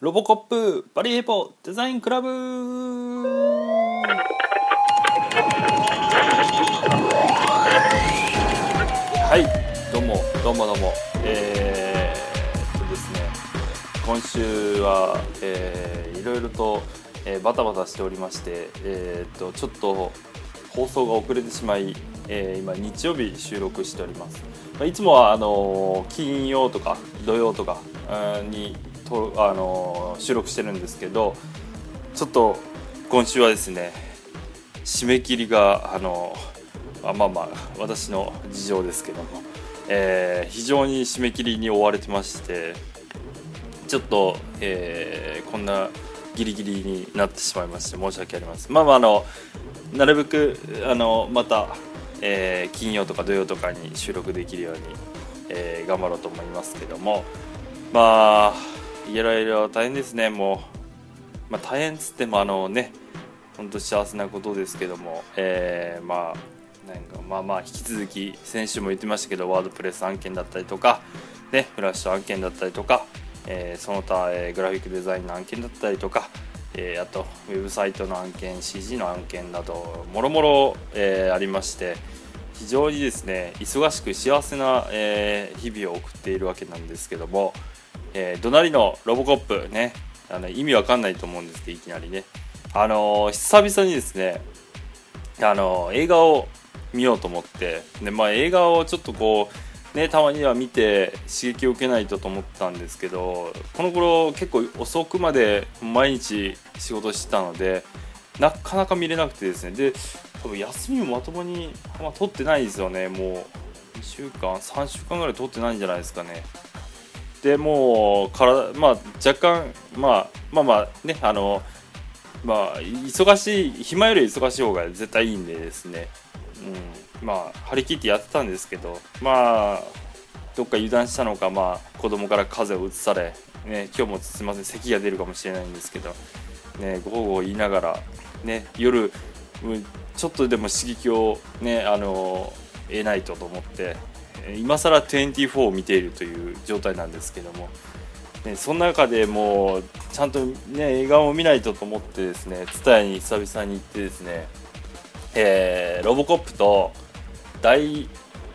ロボコップバリエポデザインクラブ。はいどうもどうもどうも。えー、っとですね今週は、えー、いろいろと、えー、バタバタしておりましてえー、っとちょっと放送が遅れてしまい、えー、今日曜日収録しております、まあ、いつもはあの金曜とか土曜とかにとあの収録してるんですけどちょっと今週はですね締め切りがあのあまあまあ私の事情ですけども、えー、非常に締め切りに追われてましてちょっと、えー、こんなギリギリになってしまいまして申し訳ありません。まあまああのなるべくあのまた、えー、金曜とか土曜とかに収録できるように、えー、頑張ろうと思いますけどもまあいろいろ大変ですね。もう、まあ、大変っつってもあのね本当幸せなことですけども、えー、まあなんかまあまあ引き続き先週も言ってましたけどワードプレス案件だったりとか、ね、フラッシュ案件だったりとか、えー、その他、えー、グラフィックデザインの案件だったりとか、えー、あとウェブサイトの案件 CG の案件などもろもろありまして非常にですね忙しく幸せな、えー、日々を送っているわけなんですけども、えー、隣のロボコップねあの意味わかんないと思うんですけどいきなりね。あのー、久々にですねあのー、映画を見ようと思ってで、まあ、映画をちょっとこうねたまには見て刺激を受けないとと思ったんですけどこの頃結構遅くまで毎日仕事してたのでなかなか見れなくてですね。で多分休みもまともに、まあ、取ってないですよね。もう2週間3週間ぐらい取ってないんじゃないですかね。でもう体、まあ、若干、まあ、まあまあねあのまあ忙しい暇より忙しい方が絶対いいんでですね、うん、まあ張り切ってやってたんですけどまあどっか油断したのか、まあ、子供から風邪をうつされ、ね、今日もすみません咳が出るかもしれないんですけど、ね、ごほご言いながら、ね、夜ちょっとでも刺激を、ね、あの得ないとと思って今更24を見ているという状態なんですけども、ね、その中でもうちゃんと、ね、映画を見ないとと思ってですね TSUTAYA に久々に行ってですね、えー、ロボコップと大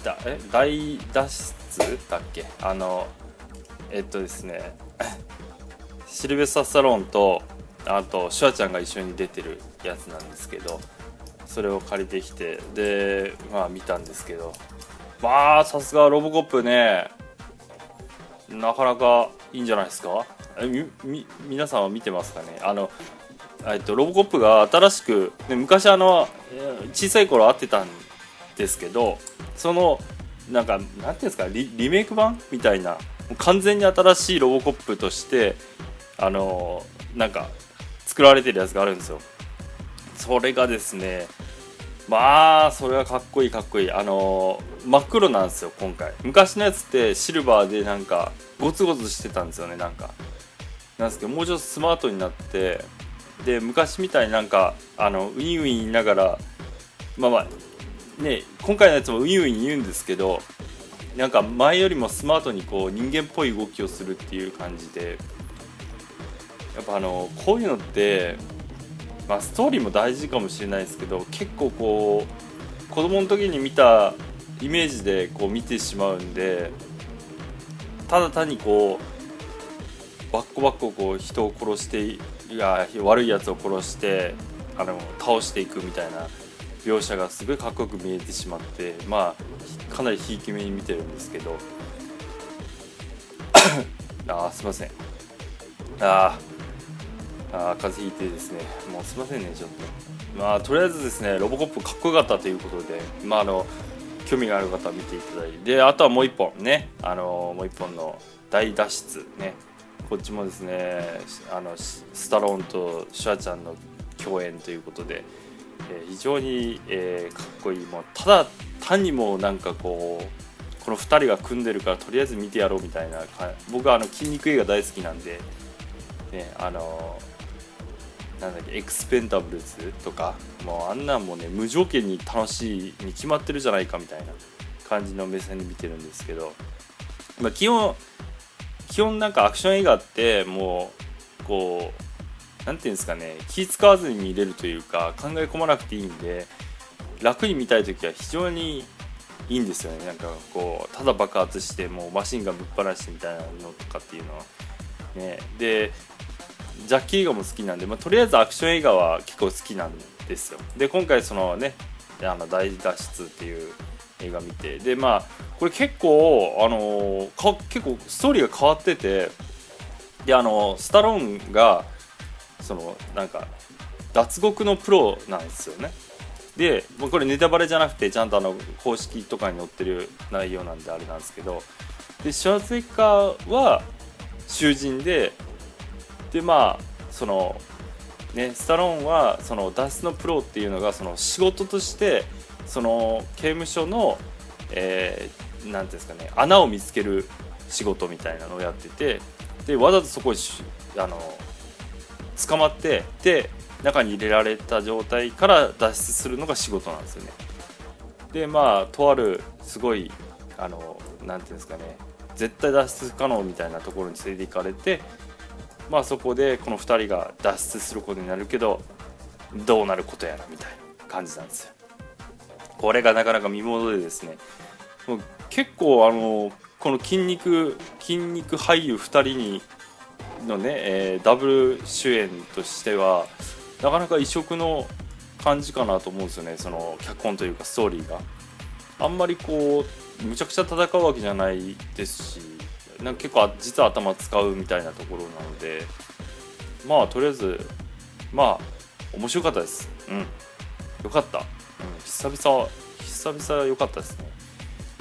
だえ大脱出だっけ？あのえっとですね シルベスタ・スタロンとあとシュワちゃんが一緒に出てるやつなんですけどそれを借りてきてでまあ見たんですけどまあさすがロボコップね。なかなかいいんじゃないですか？みみ皆さんは見てますかね？あのえっとロボコップが新しく、ね、昔あの小さい頃会ってたんですけどそのなんかなんていうんですか？リリメイク版みたいな完全に新しいロボコップとしてあのなんか作られてるやつがあるんですよ。それがですねまあそれはかっこいいかっこいい。あの真っ黒なんですよ今回。昔のやつってシルバーでなんかゴツゴツしてたんですよねなんか。なんですけどもうちょっとスマートになってで昔みたいになんかあのウィンウィン言いながらまあまあね今回のやつもウィンウィン言うんですけどなんか前よりもスマートにこう人間っぽい動きをするっていう感じでやっぱあのこういうのってまあ、ストーリーも大事かもしれないですけど結構こう子供の時に見たイメージでこう見てしまうんでただ単にこうバッコバッコこう人を殺していや悪いやつを殺してあの倒していくみたいな描写がすごいかっこよく見えてしまってまあかなりひいき目に見てるんですけど。あすいません。あああ風邪ひいてですね。もうすいませんねちょっと。まあとりあえずですねロボコップかっこよかったということでまああの興味がある方は見ていただいてであとはもう一本ねあのもう一本の大脱出ね。こっちもですねあのスタローンとシュワちゃんの共演ということで、えー、非常に、えー、かっこいい。もうただ単にもなんかこうこの2人が組んでるからとりあえず見てやろうみたいな僕はあの筋肉映画大好きなんで、ね、あのなんだっけエクスペンダブルズとかもうあんなんもね無条件に楽しいに決まってるじゃないかみたいな感じの目線で見てるんですけど、まあ、基本基本なんかアクション映画ってもうこう何て言うんですかね気使わずに見れるというか考え込まなくていいんで楽に見たい時は非常にいいんですよね。なんかこうただ爆発してもうマシンガンぶっ放してみたいなのとかっていうのはね。でジャッキー映画も好きなんで、まあ、とりあえずアクション映画は結構好きなんですよ。で今回そのねあの大脱出っていう映画見てでまあこれ結構あのか結構ストーリーが変わっててであのスタローンがそのなんか脱獄のプロなんですよね。でもうこれネタバレじゃなくてちゃんとあの公式とかに載ってる内容なんであれなんですけどでシュワツェッカーは囚人ででまあそのねスタローンはその脱出のプロっていうのがその仕事としてその刑務所のえー、ていうんですかね穴を見つける仕事みたいなのをやっててでわざとそこにあの捕まってで中に入れられた状態から脱出するのが仕事なんですよね。でまあとあるすごいあのなていうんですかね絶対脱出不可能みたいなところに連れて行かれてまあそこでこの2人が脱出することになるけどどうなることやらみたいな感じなんですよ。これがなかなか見ものでですね結構あのこの筋肉筋肉俳優2人にのね、えー、ダブル主演としてはなかなか異色の感じかなと思うんですよね。その脚本というかストーリーが。あんまりこうむちゃくちゃ戦うわけじゃないですしなんか結構実は頭使うみたいなところなのでまあとりあえずまあ面白かったですうんよかった、うん、久々久々良かったですね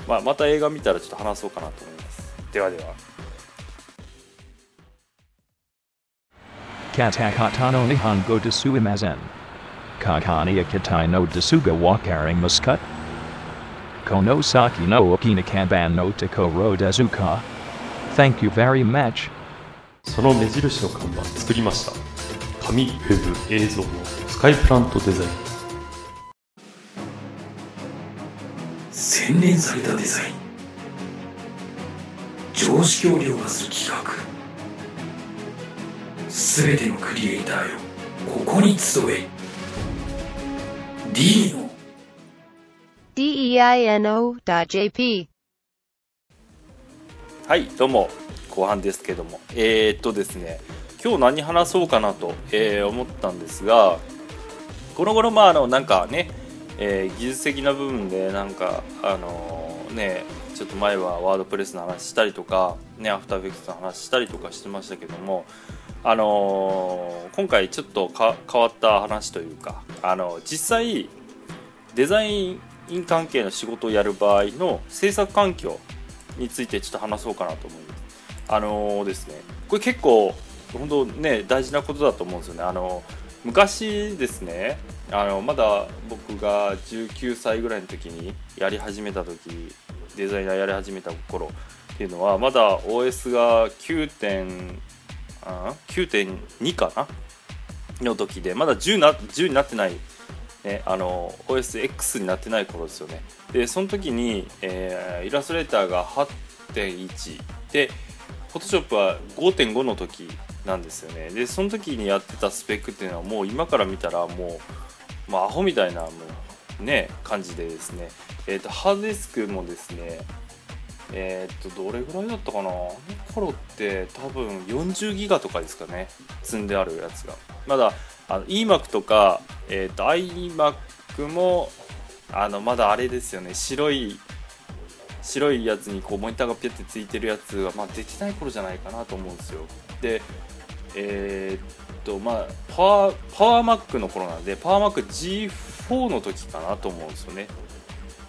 まあまた映画見たらちょっと話そうかなと思いますではでは Katakata no Nihongo desu imazen. Kakani akitai no desuga walkaring muscut. Konosaki no okinakaban no Tokoro dezuka. Thank you very much. その目印の看板作りました。紙ウェブ映像のスカイプラントデザイン。洗練されたデザイン。常識を凌駕する企画。すべてのクリエイターよ。ここに集え。D の。Deino.jp はいどうも後半ですけども。えー、っとですね今日何話そうかなと、えー、思ったんですがこの頃まああのなんかね、えー、技術的な部分でなんかあのねちょっと前はワードプレスの話したりとかねアフターフェクツの話したりとかしてましたけどもあの、今回ちょっと変わった話というか、あの実際デザイン関係の仕事をやる場合の制作環境についてちょっと話そうかなと思います。あのー、ですね、これ結構本当ね大事なことだと思うんですよね。あの昔ですね、あのまだ僕が19歳ぐらいの時にやり始めた時デザイナーやり始めた頃っていうのはまだ OS が 9. 点9.2かな？の時でまだ10な10になってない、ね、あの OSX になってない頃ですよね。でその時に、えー、イラストレーターが8.1で Photoshop は5.5の時なんですよね。でその時にやってたスペックっていうのはもう今から見たらもう、まあ、アホみたいなもうね感じでですね、えーとハードディスクもですねえー、っとどれぐらいだったかな？あの頃って多分40ギガとかですかね積んであるやつが。まだあの eMac とか、えー、っと iMac もあのまだあれですよね。白い白いやつにこうモニターがピュッてついてるやつが、まあ、出てない頃じゃないかなと思うんですよ。でえー、っとまあパワーパワーマックの頃なんでパワーマック G4 の時かなと思うんですよね。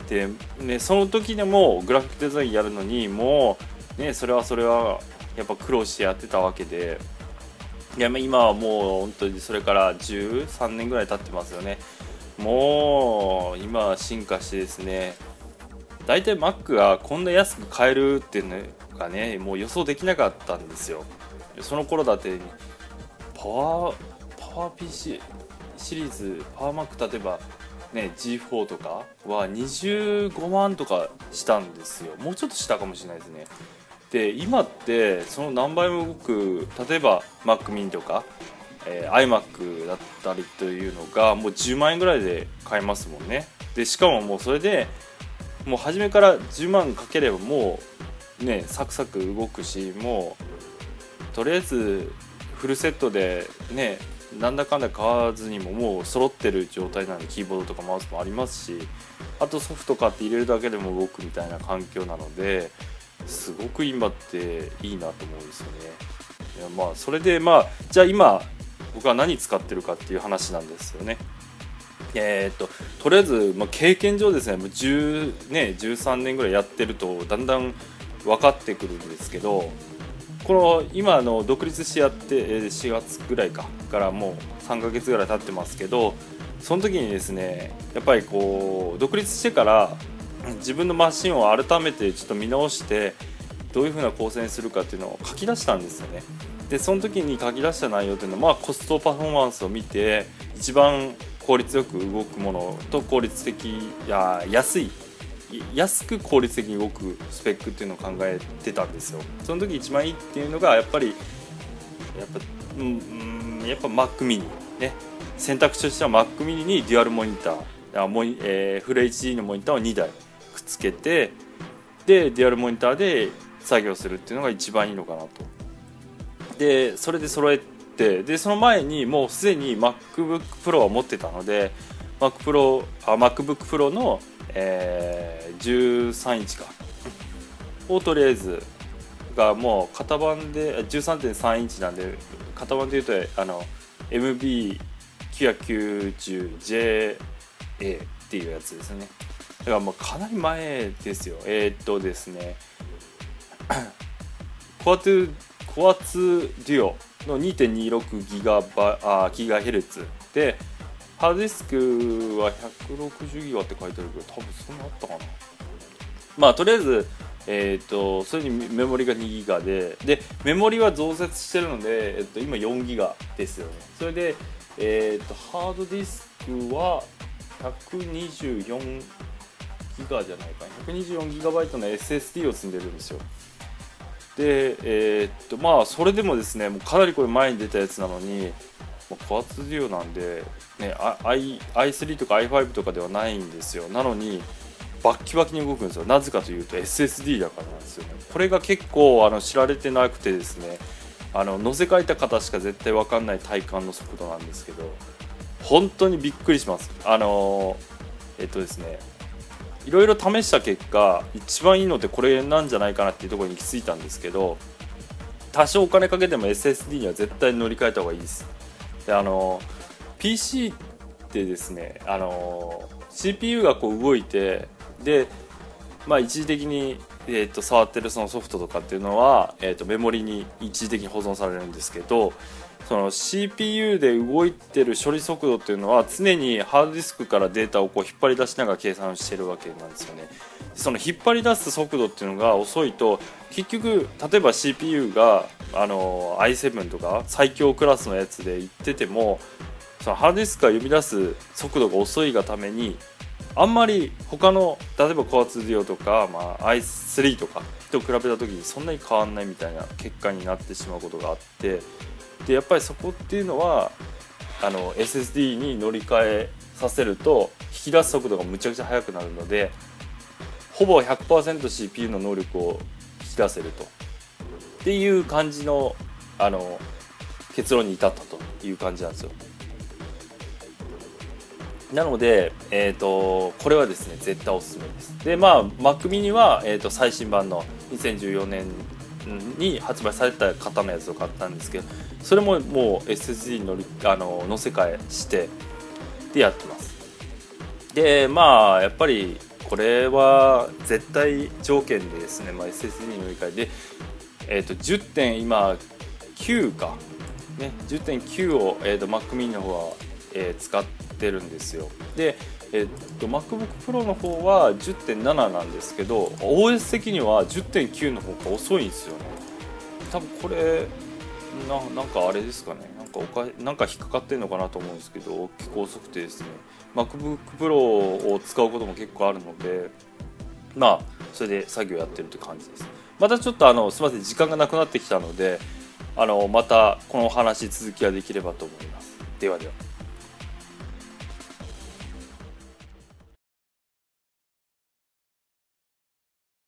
で、ね、その時でもグラフィックデザインやるのにもう、ね、それはそれはやっぱ苦労してやってたわけで。いや今はもう本当にそれから13年ぐらい経ってますよね。もう今は進化してですね大体 Mac がこんな安く買えるっていうのがねもう予想できなかったんですよ。その頃だってパワーパワー PC シリーズパワー Mac 例えばね G4 とかは25万とかしたんですよ。もうちょっとしたかもしれないですね。で今ってその何倍も動く例えば Mac mini とか、えー iMac だったりというのがもう10万円ぐらいで買えますもんね。でしかももうそれでもう初めから10万かければもうねサクサク動くしもうとりあえずフルセットでねなんだかんだ買わずにももう揃ってる状態なんでキーボードとかマウスもありますしあとソフト買って入れるだけでも動くみたいな環境なのですごく今っていいなと思うんですよね。いやまあそれでまあじゃあ今僕は何使ってるかっていう話なんですよね。えーっととりあえず、まあ、経験上ですね。もう10、ね、13年ぐらいやってるとだんだん分かってくるんですけどこの今の独立してやって4月ぐらいかからもう3ヶ月ぐらい経ってますけどその時にですねやっぱりこう独立してから自分のマシンを改めてちょっと見直してどういう風な構成にするかっていうのを書き出したんですよね。でその時に書き出した内容っていうのは、まあ、コストパフォーマンスを見て一番効率よく動くものと効率的や安い安く効率的に動くスペックっていうのを考えてたんですよ。その時一番いいっていうのがやっぱりやっぱうんやっぱ Mac mini ね。選択肢としては Mac mini にデュアルモニターモニ、えーフル HD のモニターを2台。くっつけてでデュアルモニターで作業するっていうのが一番いいのかなと。でそれで揃えてでその前にもうすでに MacBookPro は持ってたので MacPro あ MacBookPro の、えー13インチか。をとりあえずがもう型番で13.3インチなんで型番で言うとあの MB990JA っていうやつですね。だからもうかなり前ですよ。えーっとですね。コア2コア2デュオの2.26ギガバあギガヘルツ。でハードディスクは160ギガって書いてあるけど多分そんなあったかな。まあとりあえずえっ、とそれにメモリが2ギガででメモリは増設してるので、えっと今4ギガですよね。それでえっ、とハードディスクは124ギガじゃないか。124ギガバイトの SSD を積んでるんですよ。でえーっとまあそれでもですねもうかなりこれ前に出たやつなのにもうコアツデュオなんで、ね、I i3 とか i5 とかではないんですよ。なのにバッキバキに動くんですよ。なぜかというと SSD だからなんですよね。これが結構あの知られてなくてですねあの乗せ替えた方しか絶対分かんない体感の速度なんですけど本当にびっくりします。あのえっとですねいろいろ試した結果一番いいのってこれなんじゃないかなっていうところに行き着いたんですけど多少お金かけても SSD には絶対乗り換えた方がいいです。であの PC ってですねあの CPU がこう動いてでまあ一時的に、えー、と触ってるそのソフトとかっていうのは、えー、とメモリに一時的に保存されるんですけどその CPU で動いてる処理速度っていうのは常にハードディスクからデータをこう引っ張り出しながら計算してるわけなんですよね。その引っ張り出す速度っていうのが遅いと結局例えば CPU があの i7 とか最強クラスのやつで言っててもそのハードディスクが読み出す速度が遅いがためにあんまり他の例えば Core2 デュオとか、まあ、i3 とかと比べた時にそんなに変わんないみたいな結果になってしまうことがあってでやっぱりそこっていうのはあの SSD に乗り換えさせると引き出す速度がむちゃくちゃ速くなるのでほぼ 100%CPU の能力を引き出せるとっていう感じのあの結論に至ったという感じなんですよ。なので、えー、とこれはですね絶対おすすめです。でまあ Mac mini は、えー、と最新版の2014年に発売された型のやつを買ったんですけどそれももう SSD に乗りあの乗せ替えしてでやってますでまあやっぱりこれは絶対条件でですね、まあ、SSD に乗り換えで、えー、と10点今9か、ね、10.9を、えー、と Mac mini の方は、えー使ってるんですよ。で、えー、と MacBook Pro の方は10.7なんですけど OS 的には10.9の方が遅いんですよね。多分これななんかあれですかね。なんかおかなんか引っかかってるのかなと思うんですけど結構遅くてですね。MacBook Pro を使うことも結構あるのでまあそれで作業やってるって感じです。またちょっとあのすみません時間がなくなってきたのであのまたこの話続きができればと思います。ではでは。